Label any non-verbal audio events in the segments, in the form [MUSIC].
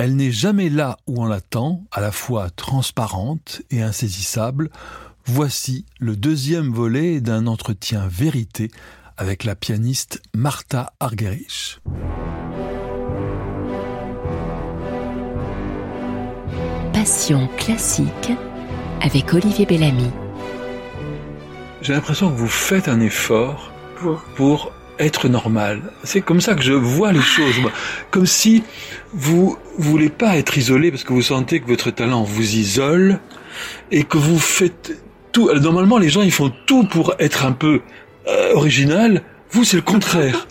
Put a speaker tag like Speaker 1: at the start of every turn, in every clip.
Speaker 1: Elle n'est jamais là où on l'attend, à la fois transparente et insaisissable. Voici le deuxième volet d'un entretien vérité avec la pianiste Martha Argerich.
Speaker 2: Passion classique avec Olivier Bellamy.
Speaker 1: J'ai l'impression que vous faites un effort pour, être normal. C'est comme ça que je vois les choses. Comme si vous, voulez pas être isolé parce que vous sentez que votre talent vous isole et que vous faites tout. Normalement, les gens, ils font tout pour être un peu euh, original. Vous, c'est le contraire.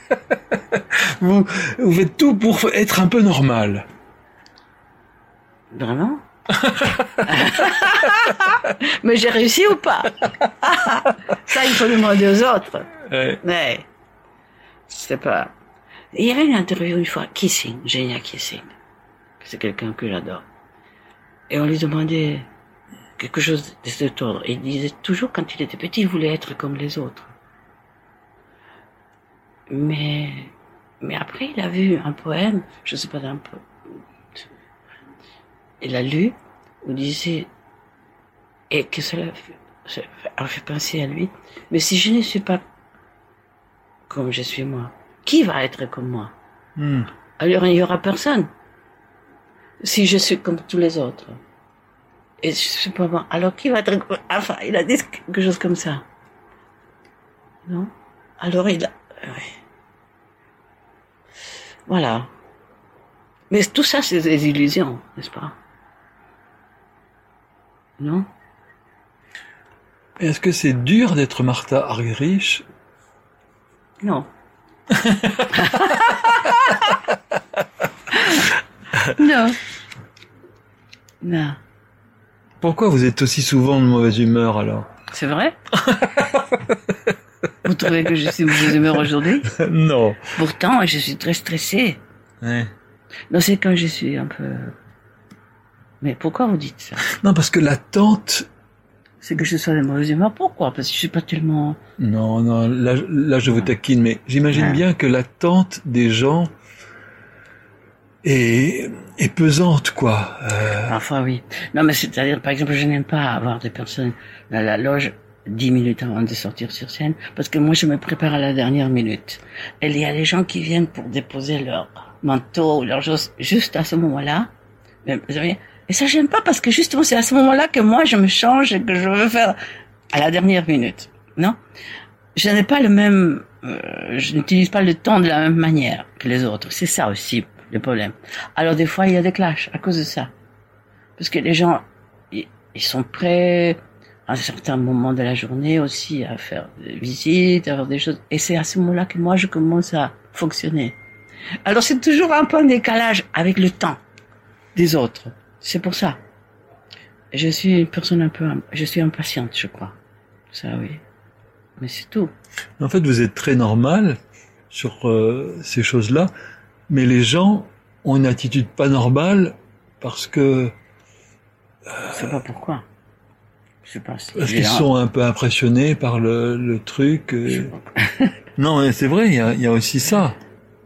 Speaker 1: [LAUGHS] vous, vous faites tout pour être un peu normal.
Speaker 3: Vraiment? [LAUGHS] Mais j'ai réussi ou pas? [LAUGHS] Ça, il faut demander aux autres.
Speaker 1: Ouais.
Speaker 3: Mais, c'est pas... Il y avait une interview une fois, Kissing, Genia Kissing. C'est quelqu'un que j'adore. Et on lui demandait quelque chose de cet ordre. Il disait toujours, quand il était petit, il voulait être comme les autres. Mais, mais après, il a vu un poème, je sais pas d'un peu, il a lu, où disait, et que cela a fait penser à lui, mais si je ne suis pas comme je suis moi, qui va être comme moi
Speaker 1: Hmm.
Speaker 3: Alors il n'y aura personne. Si je suis comme tous les autres. Et je suis pas moi. Alors qui va être comme... Enfin, il a dit quelque chose comme ça. Non? Alors il a... ouais. Voilà. Mais tout ça, c'est des illusions, n'est-ce pas? Non?
Speaker 1: Est-ce que c'est dur d'être Martha Argerich?
Speaker 3: Non. [LAUGHS] non. Non.
Speaker 1: Pourquoi vous êtes aussi souvent de mauvaise humeur alors?
Speaker 3: C'est vrai? Vous trouvez que je suis de mauvaise humeur aujourd'hui? [LAUGHS]
Speaker 1: Non.
Speaker 3: Pourtant, je suis très stressée.
Speaker 1: Ouais.
Speaker 3: Non, c'est quand je suis un peu... Mais pourquoi vous dites ça?
Speaker 1: Non, parce que l'attente.
Speaker 3: C'est que je sois de mauvaise humeur Pourquoi? Parce que je suis pas tellement...
Speaker 1: Non, non, là, là je vous taquine, mais j'imagine
Speaker 3: Ah.
Speaker 1: bien que l'attente des gens est, est pesante, quoi. Euh,
Speaker 3: Parfois, oui. Non, mais c'est-à-dire, par exemple, je n'aime pas avoir des personnes dans la loge dix minutes avant de sortir sur scène, parce que moi, je me prépare à la dernière minute. Et il y a des gens qui viennent pour déposer leur manteau ou leur chose juste à ce moment-là. Vous savez, et ça, j'aime pas, parce que justement, c'est à ce moment-là que moi, je me change et que je veux faire à la dernière minute. Non? Je n'ai pas le même, euh, je n'utilise pas le temps de la même manière que les autres. C'est ça aussi, le problème. Alors, des fois, il y a des clashs à cause de ça. Parce que les gens, ils, sont prêts à un certain moment de la journée aussi à faire des visites, à faire des choses. Et c'est à ce moment-là que moi, je commence à fonctionner. Alors, c'est toujours un peu un décalage avec le temps des autres. C'est pour ça. Je suis une personne un peu, je suis impatiente, je crois. Ça, oui. Mais c'est tout.
Speaker 1: En fait, vous êtes très normal sur euh, ces choses-là, mais les gens ont une attitude pas normale parce que
Speaker 3: Je sais pas pourquoi. Je sais pas si.
Speaker 1: parce qu'ils sont un peu impressionnés par le, le truc. euh.
Speaker 3: Je sais pas. [LAUGHS]
Speaker 1: Non, mais c'est vrai, il y a, il y a aussi ça.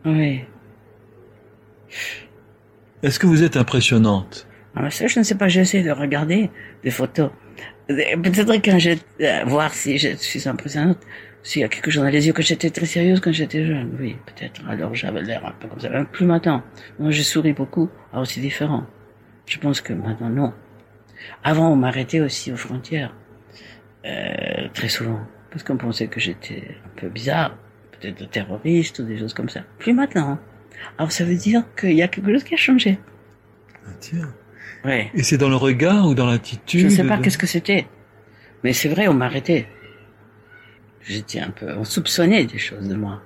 Speaker 3: Oui.
Speaker 1: Est-ce que vous êtes impressionnante?
Speaker 3: Ah, mais ça, je ne sais pas, j'essaie de regarder des photos. Peut-être quand je, euh, voir si je suis impressionnante, s'il y a quelque chose dans les yeux, que j'étais très sérieuse quand j'étais jeune, oui, peut-être. Alors j'avais l'air un peu comme ça. Plus maintenant. Je souris beaucoup. Alors c'est différent. Je pense que maintenant, non. Avant, on m'arrêtait aussi aux frontières. Euh, très souvent. Parce qu'on pensait que j'étais un peu bizarre. Peut-être terroriste ou des choses comme ça. Plus maintenant. Alors ça veut dire qu'il y a quelque chose qui a changé.
Speaker 1: Ah, Tiens.
Speaker 3: Ouais.
Speaker 1: Et c'est dans le regard ou dans l'attitude
Speaker 3: Je ne sais pas
Speaker 1: de-
Speaker 3: qu'est-ce que c'était. Mais c'est vrai, on m'arrêtait. J'étais un peu, on soupçonnait des choses de moi.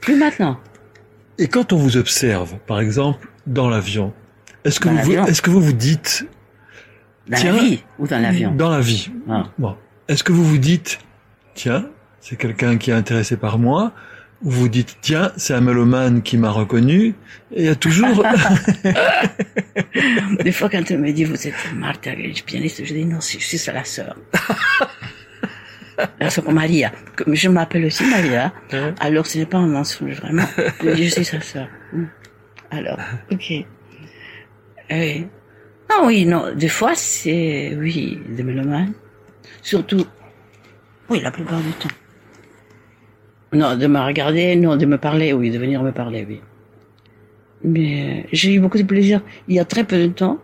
Speaker 3: Plus maintenant.
Speaker 1: Et quand on vous observe, par exemple, dans l'avion, est-ce que
Speaker 3: Dans
Speaker 1: vous, vous-
Speaker 3: l'avion
Speaker 1: est-ce que vous vous dites
Speaker 3: Dans
Speaker 1: Tiens.
Speaker 3: la vie ou dans l'avion.
Speaker 1: Dans la vie.
Speaker 3: Ah.
Speaker 1: Bon. Est-ce que vous vous dites, tiens, c'est quelqu'un qui est intéressé par moi, vous dites, tiens, c'est un mélomane qui m'a reconnu, et il y a toujours, [LAUGHS]
Speaker 3: Des fois, quand elle me dit, vous êtes Martha, suis pianiste, je dis, non, je suis sa la sœur. [LAUGHS] la sœur Maria. Comme je m'appelle aussi Maria. Alors, ce n'est pas un mensonge, vraiment. [LAUGHS] Je dis, je suis sa sœur. Hmm. Alors, ok. Oui. Ah oui, non, des fois, c'est, oui, des mélomanes. Surtout, oui, la plupart du temps. Non, de me regarder, non, de me parler, oui, de venir me parler, oui. Mais euh, j'ai eu beaucoup de plaisir. Il y a très peu de temps,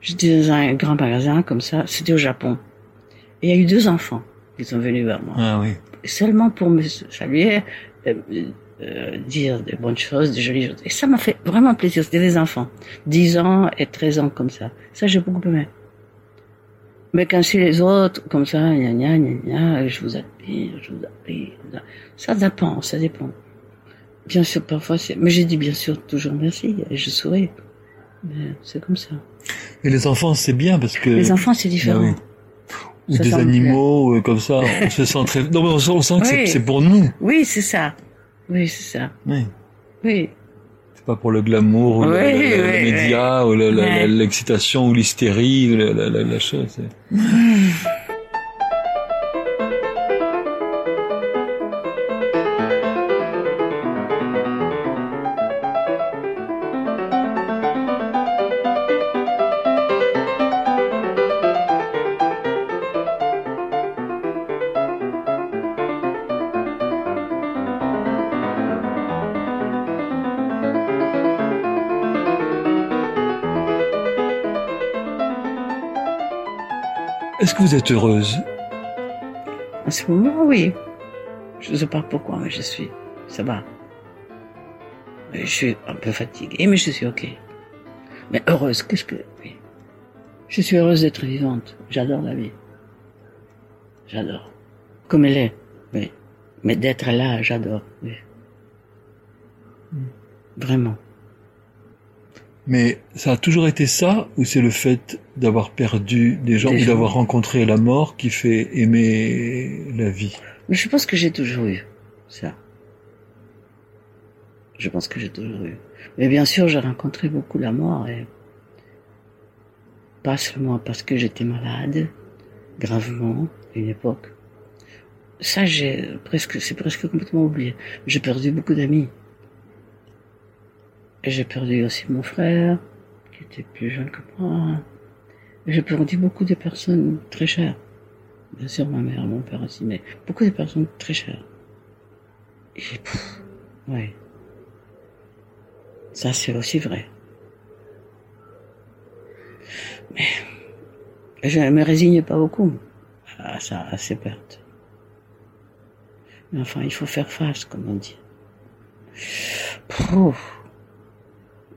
Speaker 3: j'étais dans un grand magasin comme ça, c'était au Japon. Et il y a eu deux enfants qui sont venus vers moi.
Speaker 1: Ah oui.
Speaker 3: Seulement pour me saluer, euh, euh, dire des bonnes choses, des jolies choses. Et ça m'a fait vraiment plaisir. C'était des enfants. 10 ans et 13 ans comme ça. Ça, j'ai beaucoup aimé. Mais quand c'est les autres, comme ça, gna gna gna gna, je vous admire, je vous admire. Ça dépend, ça dépend. Bien sûr, parfois c'est, mais j'ai dit bien sûr toujours merci, et je souris. Mais c'est comme ça.
Speaker 1: Et les enfants, c'est bien parce que...
Speaker 3: Les enfants, c'est différent.
Speaker 1: Ah oui. Ou des animaux, euh, comme ça, on se sent très... Non, mais on, sent que c'est- c'est pour nous.
Speaker 3: Oui, c'est ça. Oui, c'est ça.
Speaker 1: Oui.
Speaker 3: Oui.
Speaker 1: C'est pas pour le glamour, ou
Speaker 3: Oui,
Speaker 1: le-
Speaker 3: oui, oui.
Speaker 1: médias, ou le- l'excitation, ou l'hystérie, ou la, la, la, la chose. Est-ce que vous êtes heureuse?
Speaker 3: En ce moment, oui. Je ne sais pas pourquoi, mais je suis. Ça va. Mais Je suis un peu fatiguée, mais je suis ok. Mais heureuse, qu'est-ce que... Oui. Je suis heureuse d'être vivante. J'adore la vie. J'adore. Comme elle est. Oui. Mais d'être là, j'adore. Oui. Vraiment.
Speaker 1: Mais ça a toujours été ça, ou c'est le fait d'avoir perdu des gens,
Speaker 3: Des
Speaker 1: ou d'avoir rencontré la mort qui fait aimer la vie?
Speaker 3: Mais je pense que j'ai toujours eu ça. Je pense que j'ai toujours eu. Mais bien sûr, j'ai rencontré beaucoup la mort et pas seulement parce que j'étais malade, gravement, à une époque. Ça, j'ai presque, c'est presque complètement oublié. J'ai perdu beaucoup d'amis. J'ai perdu aussi mon frère, qui était plus jeune que moi. J'ai perdu beaucoup de personnes très chères. Bien sûr, ma mère, mon père aussi, mais beaucoup de personnes très chères. Et pff, ouais. Ça, c'est aussi vrai. Mais je ne me résigne pas beaucoup à, ça, à ces pertes. Mais enfin, il faut faire face, comme on dit. Pouf.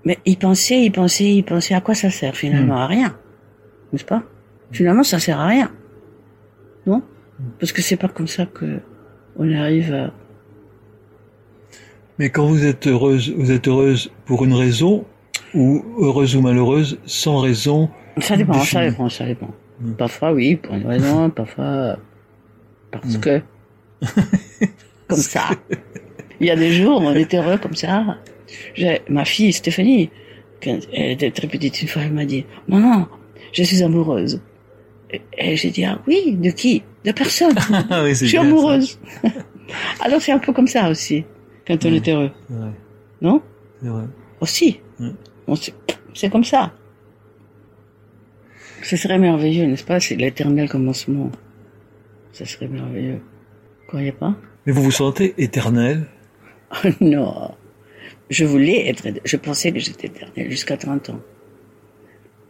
Speaker 3: Mais y penser, y penser, y penser, à quoi ça sert finalement À rien. N'est-ce pas? Finalement, ça sert à rien. Non? Parce que c'est pas comme ça que on arrive à...
Speaker 1: Mais quand vous êtes heureuse, vous êtes heureuse pour une raison, ou heureuse ou malheureuse sans raison
Speaker 3: Ça dépend, ça dépend, ça dépend.
Speaker 1: Mm.
Speaker 3: Parfois oui, pour une raison, [LAUGHS] parfois parce
Speaker 1: Mm.
Speaker 3: que... comme ça. [LAUGHS] Il y a des jours où on est heureux comme ça. Ma fille Stéphanie, quand elle était très petite une fois, elle m'a dit « Maman, je suis amoureuse. » Et, j'ai dit « Ah oui, de qui? De personne. [LAUGHS]
Speaker 1: Ah oui,
Speaker 3: je suis amoureuse. [LAUGHS] » Alors c'est un peu comme ça aussi, quand on est heureux. Non?
Speaker 1: C'est vrai.
Speaker 3: Aussi.
Speaker 1: Mm.
Speaker 3: C'est comme ça. Ce serait merveilleux, n'est-ce pas? C'est l'éternel commencement. Ce serait merveilleux. Vous croyez pas?
Speaker 1: Mais vous vous sentez éternel? [LAUGHS]
Speaker 3: Non. Je voulais être... Je pensais que j'étais éternel jusqu'à 30 ans.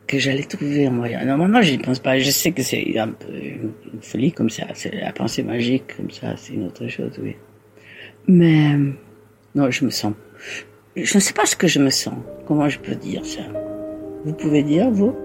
Speaker 3: Que j'allais trouver un moyen. Normalement, je n'y pense pas. Je sais que c'est un peu une folie comme ça. C'est la pensée magique comme ça. C'est une autre chose, oui. Mais... Non, je me sens... Je ne sais pas ce que je me sens. Comment je peux dire ça? Vous pouvez dire, vous?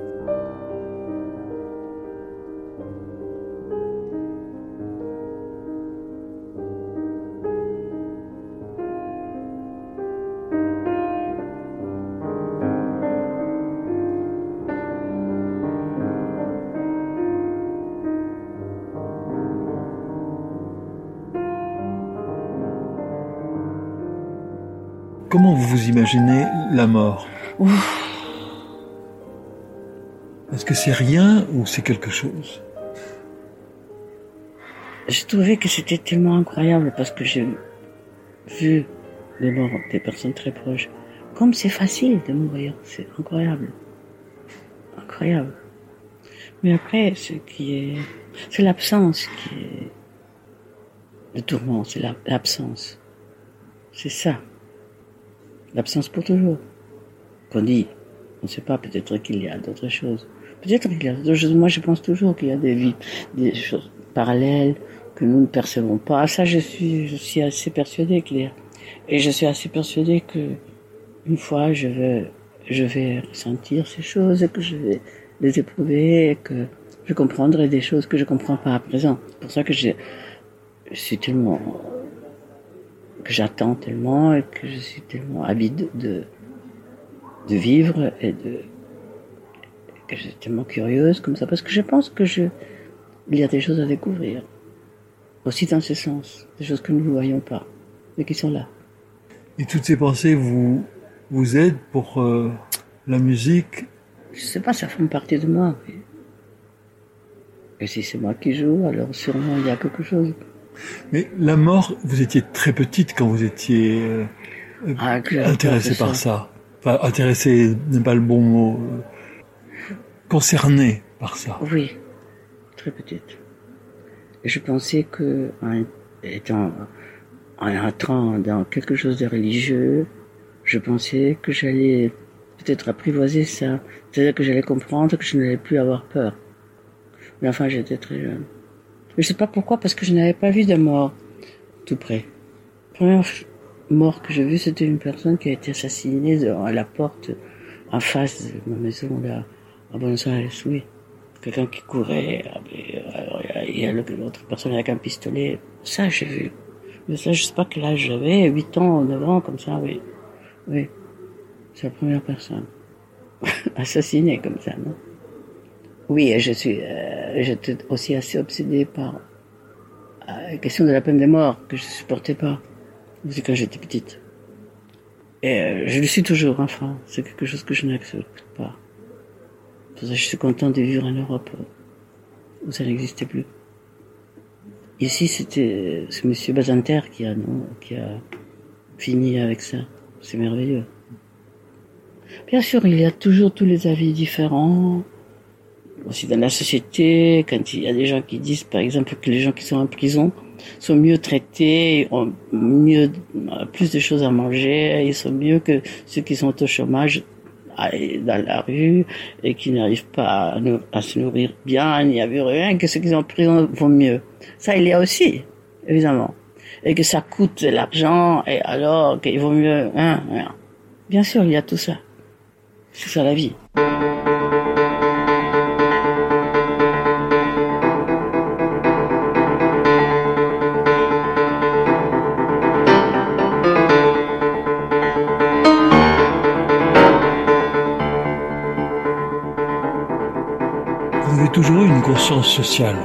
Speaker 1: Comment vous vous imaginez la mort. Est-ce que c'est rien ou c'est quelque chose?
Speaker 3: J'ai trouvé que c'était tellement incroyable parce que j'ai vu les morts des personnes très proches comme c'est facile de mourir, c'est incroyable. Incroyable. Mais après, ce qui est, c'est l'absence qui est le tourment, c'est l'absence. C'est ça. L'absence pour toujours. Qu'on dit, on ne sait pas, peut-être qu'il y a d'autres choses. Peut-être qu'il y a d'autres choses. Moi, je pense toujours qu'il y a des vies, des choses parallèles que nous ne percevons pas. Ça, je suis, assez persuadée qu'il y a. Et je suis assez persuadée que une fois, je vais, je vais ressentir ces choses, que je vais les éprouver, que je comprendrai des choses que je comprends pas à présent. C'est pour ça que je, je suis tellement, que j'attends tellement et que je suis tellement avide de, de vivre et de, que je suis tellement curieuse comme ça parce que je pense que je, il y a des choses à découvrir. Aussi dans ce sens, des choses que nous ne voyons pas, mais qui sont là.
Speaker 1: Et toutes ces pensées vous, vous aident pour euh, la musique?
Speaker 3: Je sais pas, ça fait partie de moi. Et si c'est moi qui joue, alors sûrement il y a quelque chose.
Speaker 1: Mais la mort, vous étiez très petite quand vous étiez euh, ah, intéressée par ça. Enfin, intéressée n'est pas le bon mot. Concernée par ça.
Speaker 3: Oui, très petite. Et je pensais que, en étant, en entrant dans quelque chose de religieux, je pensais que j'allais peut-être apprivoiser ça. C'est-à-dire que j'allais comprendre que je n'allais plus avoir peur. Mais enfin, j'étais très jeune. Je sais pas pourquoi, parce que je n'avais pas vu de mort tout près. La première mort que j'ai vue, c'était une personne qui a été assassinée à la porte en face de ma maison, là, à Buenos Aires, oui. Quelqu'un qui courait, il y a l'autre personne avec un pistolet. Ça, j'ai vu. Mais ça, je sais pas quel âge j'avais, 8 ans, 9 ans, comme ça, oui. Oui. C'est la première personne. [LAUGHS] Assassinée comme ça, non? Oui, je suis, euh, j'étais aussi assez obsédé par euh, la question de la peine de mort que je supportais pas. Quand j'étais petite. Et euh, je le suis toujours, enfin. C'est quelque chose que je n'accepte pas. Pour ça, je suis content de vivre en Europe où ça n'existait plus. Ici, c'était ce monsieur Bazanter qui a, non, qui a fini avec ça. C'est merveilleux. Bien sûr, il y a toujours tous les avis différents aussi dans la société, quand il y a des gens qui disent, par exemple, que les gens qui sont en prison sont mieux traités, ont mieux, plus de choses à manger, ils sont mieux que ceux qui sont au chômage dans la rue et qui n'arrivent pas à, se nourrir bien, il n'y a vu rien, que ceux qui sont en prison vont mieux. Ça, il y a aussi, évidemment. Et que ça coûte de l'argent, et alors qu'il vaut mieux, hein, hein. Bien sûr, il y a tout ça. C'est ça la vie.
Speaker 1: Toujours eu une conscience sociale.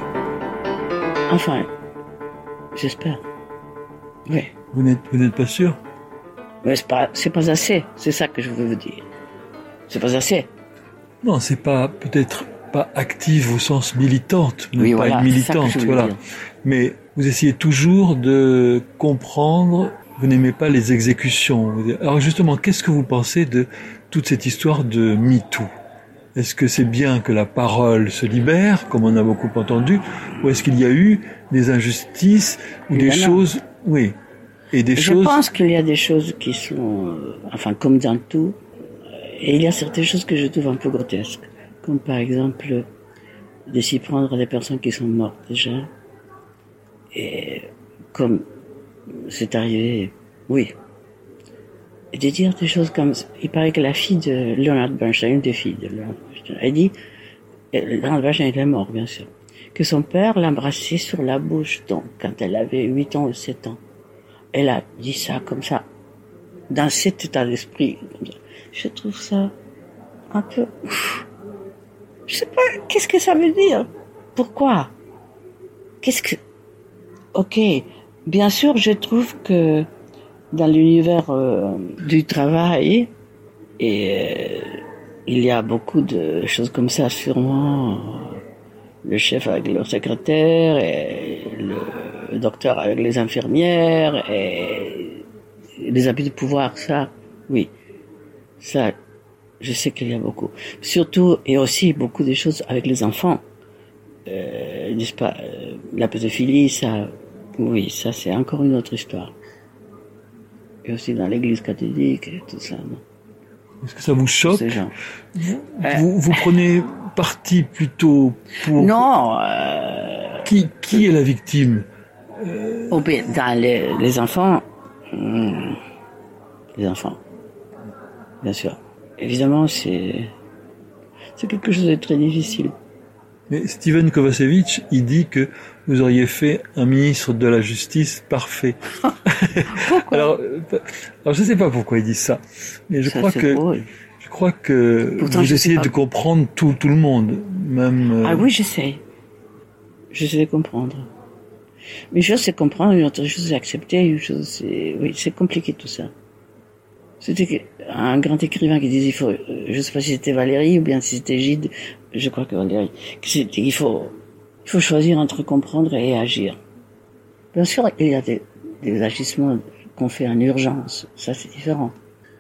Speaker 3: Enfin, j'espère. Oui.
Speaker 1: Vous n'êtes, pas sûr?
Speaker 3: Mais c'est pas, c'est pas assez. C'est ça que je veux vous dire. C'est pas assez.
Speaker 1: Non, c'est pas peut-être pas active au sens militante, oui, pas voilà, militante, voilà. Mais vous essayez toujours de comprendre. Vous n'aimez pas les exécutions. Alors justement, qu'est-ce que vous pensez de toute cette histoire de MeToo? Est-ce que c'est bien que la parole se libère, comme on a beaucoup entendu, ou est-ce qu'il y a eu des injustices ou des choses, oui, et des
Speaker 3: Je
Speaker 1: choses.
Speaker 3: Je pense qu'il y a des choses qui sont, euh, enfin, comme dans tout, et il y a certaines choses que je trouve un peu grotesques, comme par exemple de s'y prendre des personnes qui sont mortes déjà, et comme c'est arrivé, oui, de dire des choses comme il paraît que la fille de Leonard Bernstein, une des filles de Leonard Bernstein, a dit, Leonard Bernstein était mort bien sûr, que son père l'embrassait sur la bouche donc quand elle avait 8 ans ou 7 ans. Elle a dit ça comme ça, dans cet état d'esprit. Je trouve ça un peu... Je sais pas, qu'est-ce que ça veut dire? Pourquoi? Qu'est-ce que... Ok, bien sûr, je trouve que dans l'univers euh, du travail et euh, il y a beaucoup de choses comme ça sûrement le chef avec le secrétaire le docteur avec les infirmières et les habits de pouvoir ça oui Ça, je sais qu'il y a beaucoup. Surtout, et aussi beaucoup de choses avec les enfants. Euh, n'est-ce pas? La pédophilie, ça, oui, ça c'est encore une autre histoire. Et aussi dans l'église catholique et tout ça.
Speaker 1: Est-ce que ça vous choque
Speaker 3: Ces gens.
Speaker 1: vous, vous prenez parti plutôt pour...
Speaker 3: Non, euh,
Speaker 1: Qui, qui est la victime?
Speaker 3: bé- dans les, les enfants, hmm, les enfants, bien sûr. Évidemment, c'est c'est quelque chose de très difficile.
Speaker 1: Mais Steven Kovacevic, il dit que vous auriez fait un ministre de la Justice parfait. [LAUGHS]
Speaker 3: Pourquoi?
Speaker 1: Alors, euh, alors, je ne sais pas pourquoi il dit ça, mais je
Speaker 3: Ça,
Speaker 1: crois que
Speaker 3: drôle.
Speaker 1: je crois que
Speaker 3: Pourtant,
Speaker 1: vous
Speaker 3: je sais
Speaker 1: essayez de comprendre tout, tout le monde, même. euh,
Speaker 3: Ah oui, j'essaie. J'essaie de comprendre. Mais une chose, c'est comprendre, une autre chose, c'est accepter, une chose, c'est... Oui, c'est compliqué tout ça. C'était un grand écrivain qui disait, il faut... euh, Je sais pas si c'était Valérie ou bien si c'était Gide, je crois que Valérie, que c'était, il faut... Il faut choisir entre comprendre et agir. Bien sûr, il y a des, des agissements qu'on fait en urgence. Ça, c'est différent.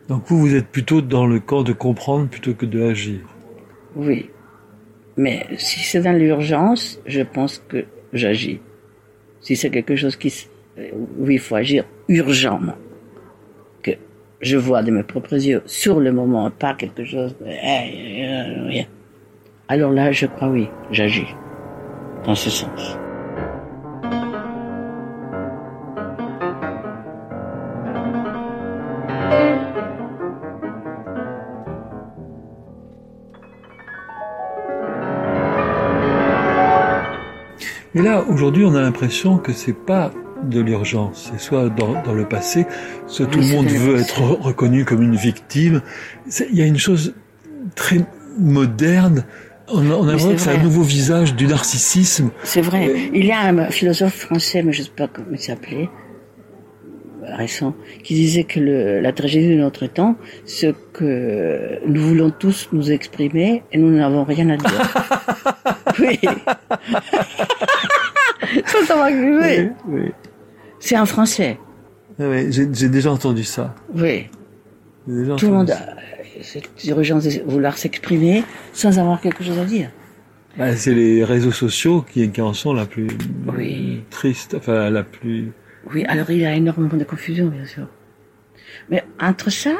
Speaker 1: Donc vous, vous êtes plutôt dans le camp de comprendre plutôt que de agir.
Speaker 3: Oui. Mais si c'est dans l'urgence, je pense que j'agis. Si c'est quelque chose qui, où il faut agir urgemment, que je vois de mes propres yeux sur le moment, pas quelque chose, de- eh, euh, rien. alors là, je crois oui, j'agis dans ce sens.
Speaker 1: Là, aujourd'hui, on a l'impression que c'est pas de l'urgence. C'est soit dans, dans le passé, soit tout
Speaker 3: Oui,
Speaker 1: le monde veut être reconnu comme une victime. Il y a une chose très moderne. On, a- on a que c'est un nouveau visage du narcissisme.
Speaker 3: C'est vrai.
Speaker 1: Oui.
Speaker 3: Il y a un philosophe français, mais je ne sais pas comment il s'appelait, euh, récent, qui disait que le, la tragédie de notre temps, ce que nous voulons tous nous exprimer et nous n'avons rien à dire. [LAUGHS] oui. [LAUGHS] Cru.
Speaker 1: oui.
Speaker 3: C'est en français.
Speaker 1: Ouais, J'ai déjà entendu ça.
Speaker 3: Oui.
Speaker 1: Déjà
Speaker 3: Tout le monde a cette urgence de vouloir s'exprimer sans avoir quelque chose à dire.
Speaker 1: Bah, c'est les réseaux sociaux qui, qui en sont la plus
Speaker 3: Oui.
Speaker 1: triste, enfin la plus.
Speaker 3: Oui, alors il y a énormément de confusion, bien sûr. Mais entre ça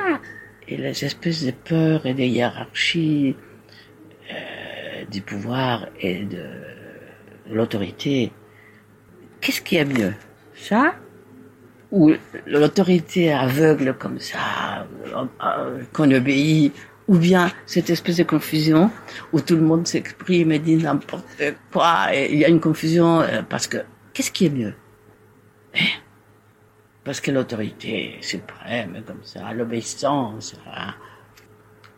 Speaker 3: et les espèces de peurs et des hiérarchies euh, du pouvoir et de l'autorité, qu'est-ce qui est mieux? Ça Ou l'autorité aveugle comme ça, euh, qu'on obéit ou bien cette espèce de confusion où tout le monde s'exprime et dit n'importe quoi, et il y a une confusion euh, parce que qu'est-ce qui est mieux? Parce que l'autorité suprême, comme ça, l'obéissance, hein.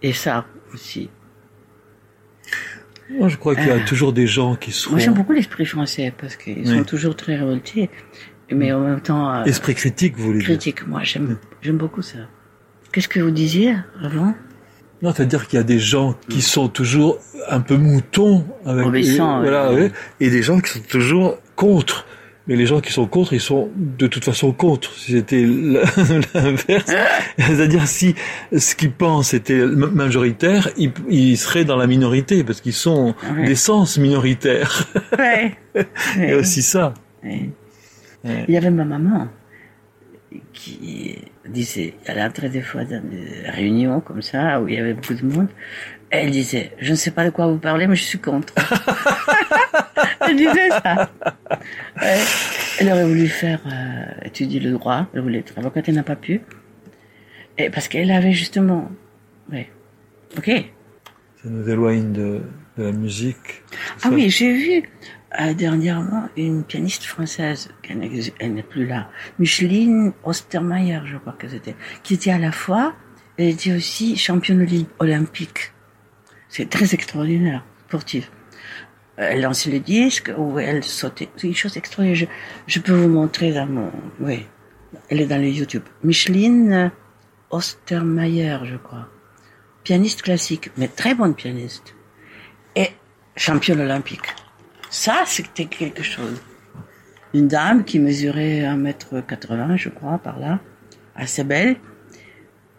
Speaker 3: et ça aussi.
Speaker 1: Moi, je crois qu'il y a
Speaker 3: Ah.
Speaker 1: toujours des gens qui seront
Speaker 3: Moi, j'aime beaucoup l'esprit français parce qu'ils
Speaker 1: Oui.
Speaker 3: sont toujours très révoltés, mais en même temps euh,
Speaker 1: esprit critique, vous voulez dire.
Speaker 3: critiques. Moi, j'aime, j'aime beaucoup ça. Qu'est-ce que vous disiez avant?
Speaker 1: Non, c'est-à-dire qu'il y a des gens qui sont toujours un peu moutons avec
Speaker 3: Obéissants,
Speaker 1: et, voilà,
Speaker 3: ouais,
Speaker 1: et des gens qui sont toujours contre. Mais les gens qui sont contre, ils sont de toute façon contre. Si c'était [LAUGHS] l'inverse, c'est-à-dire si ce qu'ils pensent était majoritaire, ils, ils seraient dans la minorité parce qu'ils sont
Speaker 3: Ouais.
Speaker 1: d'essence minoritaire.
Speaker 3: Ouais.
Speaker 1: Il y a aussi ça.
Speaker 3: Ouais. Il y avait ma maman qui disait, elle entrait des fois dans des réunions comme ça où il y avait beaucoup de monde. Elle disait, je ne sais pas de quoi vous parlez, mais je suis contre. [LAUGHS] [LAUGHS] elle disait ça. Ouais. Elle aurait voulu faire euh, étudier le droit, elle voulait être avocate, elle n'a pas pu. Et parce qu'elle avait justement, ouais, ok.
Speaker 1: Ça nous éloigne de, de la musique.
Speaker 3: Ah oui, j'ai vu euh, dernièrement une pianiste française, elle n'est plus là, Micheline Ostermeyer, je crois que c'était, qui était à la fois, elle était aussi championne olympique. C'est très extraordinaire, sportive. Euh, Elle lançait le disque ou elle sautait. C'est une chose extraordinaire. Je, peux vous montrer dans mon, oui, elle est dans le YouTube. Micheline Ostermeyer, je crois. Pianiste classique, mais très bonne pianiste et championne olympique. Ça, c'était quelque chose. Une dame qui mesurait 1m80, je crois, par là, assez belle,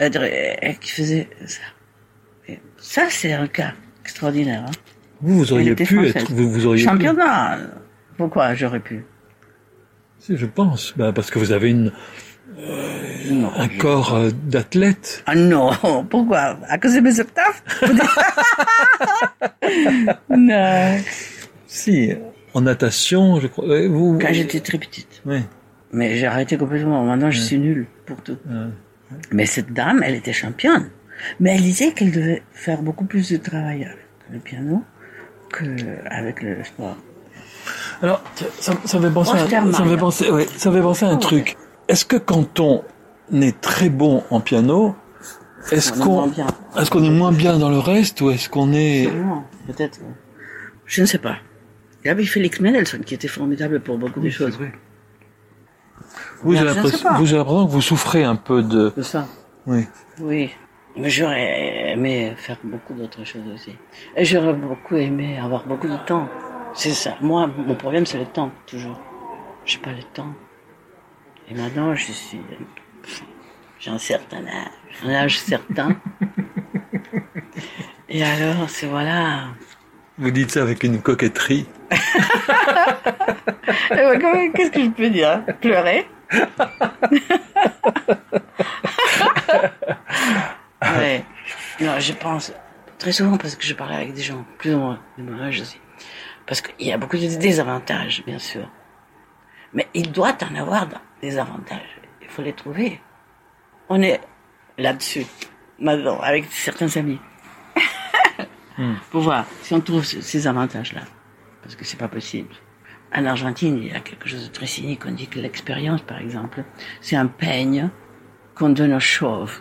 Speaker 3: et qui faisait ça. Ça, c'est un cas extraordinaire. Hein.
Speaker 1: Vous, auriez pu
Speaker 3: française.
Speaker 1: être, vous, vous auriez pu.
Speaker 3: Championnat. Pourquoi j'aurais pu?
Speaker 1: Si, je pense. Ben, parce que vous avez une,
Speaker 3: Non.
Speaker 1: un corps euh, d'athlète.
Speaker 3: Ah non, [LAUGHS] pourquoi? À cause de mes octaves? [LAUGHS] Non.
Speaker 1: Si, en natation, je crois. euh, Vous,
Speaker 3: Quand j'étais très petite.
Speaker 1: Oui.
Speaker 3: Mais j'ai arrêté complètement. Maintenant, je suis nulle pour tout.
Speaker 1: euh,
Speaker 3: Mais cette dame, elle était championne. Mais elle disait qu'elle devait faire beaucoup plus de travail avec le piano qu'avec le sport.
Speaker 1: Alors, ça, ça me fait penser, à, ça me fait penser, ouais, ça me fait penser à un truc. Est-ce que quand on est très bon en piano, est-ce
Speaker 3: On est
Speaker 1: qu'on, est moins bien dans le reste ou est-ce qu'on est,
Speaker 3: peut-être. Je ne sais pas. Il y avait Félix Mendelssohn qui était formidable pour beaucoup de choses. pas.
Speaker 1: vous, j'ai l'impression que vous souffrez un peu de,
Speaker 3: C'est ça.
Speaker 1: oui.
Speaker 3: Oui. Mais j'aurais aimé faire beaucoup d'autres choses aussi. Et j'aurais beaucoup aimé avoir beaucoup de temps. C'est ça. Moi, mon problème, c'est le temps, toujours. J'ai pas le temps. Et maintenant, je suis. J'ai un certain âge. Un âge certain. [LAUGHS] Et alors, c'est voilà.
Speaker 1: Vous dites ça avec une coquetterie. [LAUGHS]
Speaker 3: Ben, Qu'est-ce que je peux dire? Pleurer. [LAUGHS] Non, je pense très souvent parce que je parle avec des gens plus ou moins de mon âge aussi. Parce qu'il y a beaucoup de désavantages, bien sûr. Mais il doit en avoir des avantages. Il faut les trouver. On est là-dessus, maintenant, avec certains amis. [LAUGHS] Pour voir si on trouve ce- ces avantages-là. Parce que c'est pas possible. En Argentine, il y a quelque chose de très cynique. On dit que l'expérience, par exemple, c'est un peigne qu'on donne aux chauves.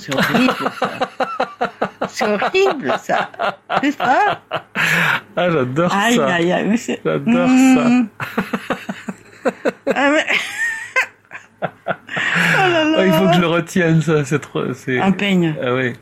Speaker 3: C'est horrible, ça. C'est horrible, ça. C'est ça?
Speaker 1: Ah, j'adore ça.
Speaker 3: aïe, aïe, mais c'est...
Speaker 1: J'adore
Speaker 3: Mmh. Ah, mais- [LAUGHS] Oh là là.
Speaker 1: Ah, il faut que je le retienne, ça. C'est trop, c'est,
Speaker 3: Un peigne.
Speaker 1: ah oui.